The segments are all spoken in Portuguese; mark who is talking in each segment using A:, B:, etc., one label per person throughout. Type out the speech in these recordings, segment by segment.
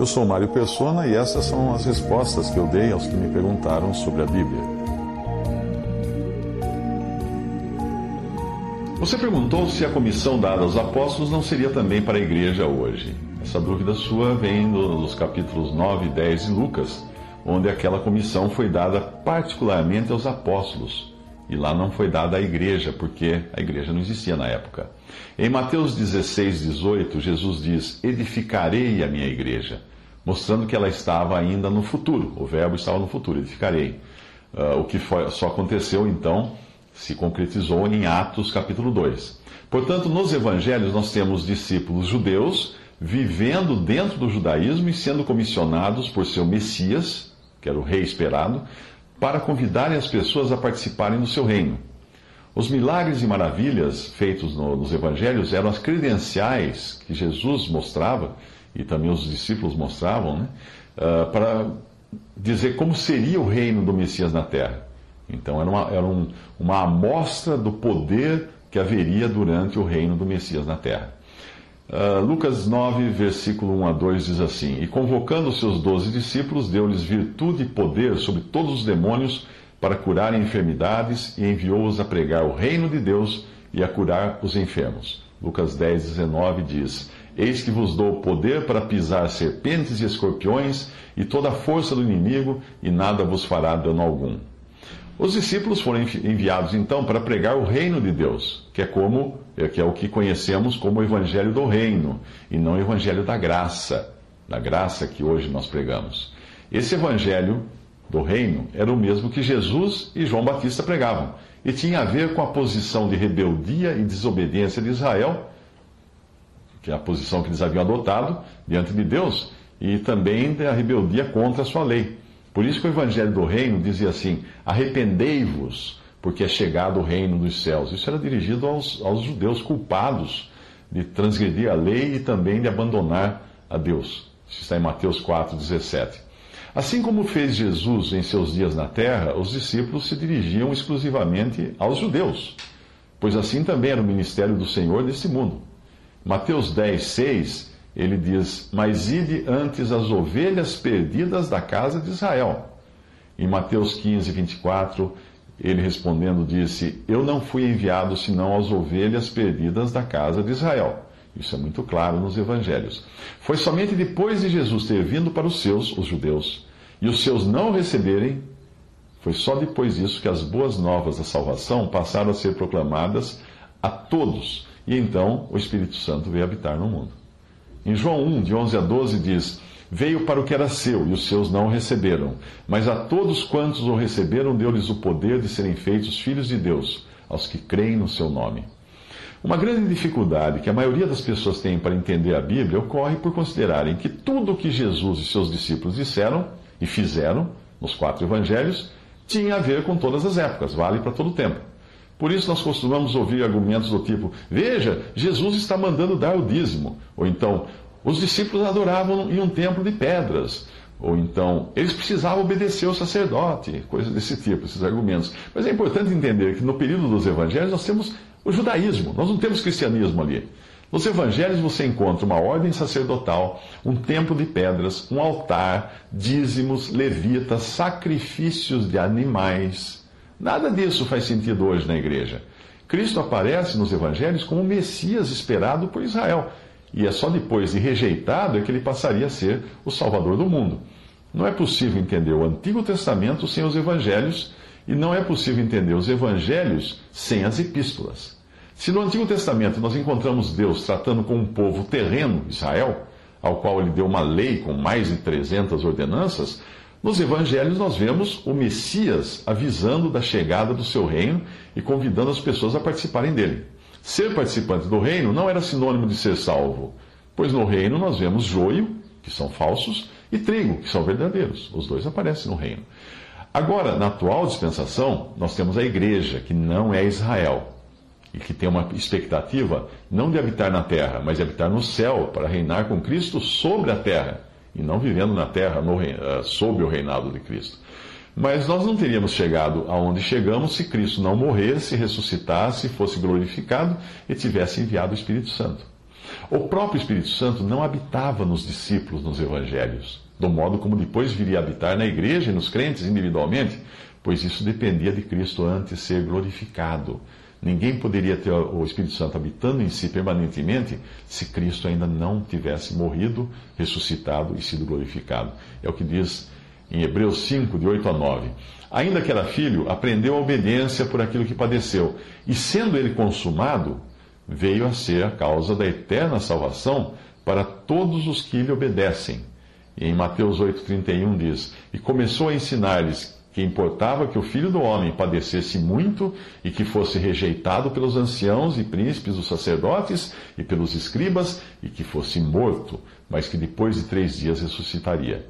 A: Eu sou Mário Persona e essas são as respostas que eu dei aos que me perguntaram sobre a Bíblia. Você perguntou se a comissão dada aos apóstolos não seria também para a igreja hoje. Essa dúvida sua vem nos capítulos 9 e 10 de Lucas, onde aquela comissão foi dada particularmente aos apóstolos. E lá não foi dada à igreja, porque a igreja não existia na época. Em Mateus 16, 18, Jesus diz: Edificarei a minha igreja mostrando que ela estava ainda no futuro. O verbo estava no futuro, edificarei. Uh, o que foi, só aconteceu então, se concretizou em Atos capítulo 2. Portanto, nos evangelhos nós temos discípulos judeus vivendo dentro do judaísmo e sendo comissionados por seu Messias, que era o rei esperado, para convidarem as pessoas a participarem do seu reino. Os milagres e maravilhas feitos no, nos evangelhos eram as credenciais que Jesus mostrava e também os discípulos mostravam, né, uh, para dizer como seria o reino do Messias na terra. Então, era, uma, era um, uma amostra do poder que haveria durante o reino do Messias na terra. Uh, Lucas 9, versículo 1 a 2 diz assim: E convocando os seus doze discípulos, deu-lhes virtude e poder sobre todos os demônios para curarem enfermidades e enviou-os a pregar o reino de Deus e a curar os enfermos. Lucas 10, 19 diz: Eis que vos dou poder para pisar serpentes e escorpiões e toda a força do inimigo, e nada vos fará dano algum. Os discípulos foram enviados então para pregar o reino de Deus, que é como é, que é o que conhecemos como o evangelho do reino, e não o evangelho da graça, da graça que hoje nós pregamos. Esse evangelho do reino era o mesmo que Jesus e João Batista pregavam, e tinha a ver com a posição de rebeldia e desobediência de Israel que é a posição que eles haviam adotado diante de Deus, e também da rebeldia contra a sua lei. Por isso que o Evangelho do Reino dizia assim: arrependei-vos, porque é chegado o reino dos céus. Isso era dirigido aos, aos judeus culpados de transgredir a lei e também de abandonar a Deus. Isso está em Mateus 4, 17. Assim como fez Jesus em seus dias na terra, os discípulos se dirigiam exclusivamente aos judeus, pois assim também era o ministério do Senhor nesse mundo. Mateus 10, 6, ele diz: Mas ide antes as ovelhas perdidas da casa de Israel. Em Mateus 15, 24, ele respondendo disse: Eu não fui enviado senão às ovelhas perdidas da casa de Israel. Isso é muito claro nos evangelhos. Foi somente depois de Jesus ter vindo para os seus, os judeus, e os seus não receberem, foi só depois disso que as boas novas da salvação passaram a ser proclamadas a todos e então o Espírito Santo veio habitar no mundo. Em João 1, de 11 a 12, diz: Veio para o que era seu, e os seus não o receberam. Mas a todos quantos o receberam, deu-lhes o poder de serem feitos filhos de Deus, aos que creem no seu nome. Uma grande dificuldade que a maioria das pessoas tem para entender a Bíblia ocorre por considerarem que tudo o que Jesus e seus discípulos disseram e fizeram nos quatro evangelhos tinha a ver com todas as épocas, vale para todo o tempo. Por isso nós costumamos ouvir argumentos do tipo: veja, Jesus está mandando dar o dízimo. Ou então, os discípulos adoravam em um templo de pedras. Ou então, eles precisavam obedecer ao sacerdote, coisas desse tipo, esses argumentos. Mas é importante entender que no período dos evangelhos nós temos o judaísmo, nós não temos cristianismo ali. Nos evangelhos você encontra uma ordem sacerdotal, um templo de pedras, um altar, dízimos, levitas, sacrifícios de animais Nada disso faz sentido hoje na igreja. Cristo aparece nos evangelhos como o Messias esperado por Israel. E é só depois de rejeitado é que ele passaria a ser o Salvador do mundo. Não é possível entender o Antigo Testamento sem os evangelhos, e não é possível entender os evangelhos sem as epístolas. Se no Antigo Testamento nós encontramos Deus tratando com um povo terreno, Israel, ao qual ele deu uma lei com mais de 300 ordenanças, nos evangelhos, nós vemos o Messias avisando da chegada do seu reino e convidando as pessoas a participarem dele. Ser participante do reino não era sinônimo de ser salvo, pois no reino nós vemos joio, que são falsos, e trigo, que são verdadeiros. Os dois aparecem no reino. Agora, na atual dispensação, nós temos a igreja, que não é Israel, e que tem uma expectativa não de habitar na terra, mas de habitar no céu, para reinar com Cristo sobre a terra, e não vivendo na terra no, uh, sob o reinado de Cristo. Mas nós não teríamos chegado aonde chegamos se Cristo não morresse, ressuscitasse, fosse glorificado e tivesse enviado o Espírito Santo. O próprio Espírito Santo não habitava nos discípulos nos evangelhos, do modo como depois viria a habitar na igreja e nos crentes individualmente, pois isso dependia de Cristo antes ser glorificado. Ninguém poderia ter o Espírito Santo habitando em si permanentemente se Cristo ainda não tivesse morrido, ressuscitado e sido glorificado. É o que diz em Hebreus 5, de 8 a 9. Ainda que era filho, aprendeu a obediência por aquilo que padeceu, e sendo ele consumado, veio a ser a causa da eterna salvação para todos os que lhe obedecem. E em Mateus 8,31 diz: E começou a ensinar-lhes que importava que o filho do homem padecesse muito e que fosse rejeitado pelos anciãos e príncipes dos sacerdotes e pelos escribas e que fosse morto, mas que depois de três dias ressuscitaria.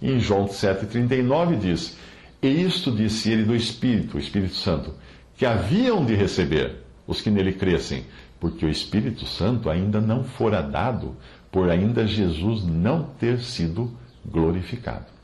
A: E em João 7,39 diz: E isto disse ele do Espírito, o Espírito Santo, que haviam de receber os que nele crescem, porque o Espírito Santo ainda não fora dado, por ainda Jesus não ter sido glorificado.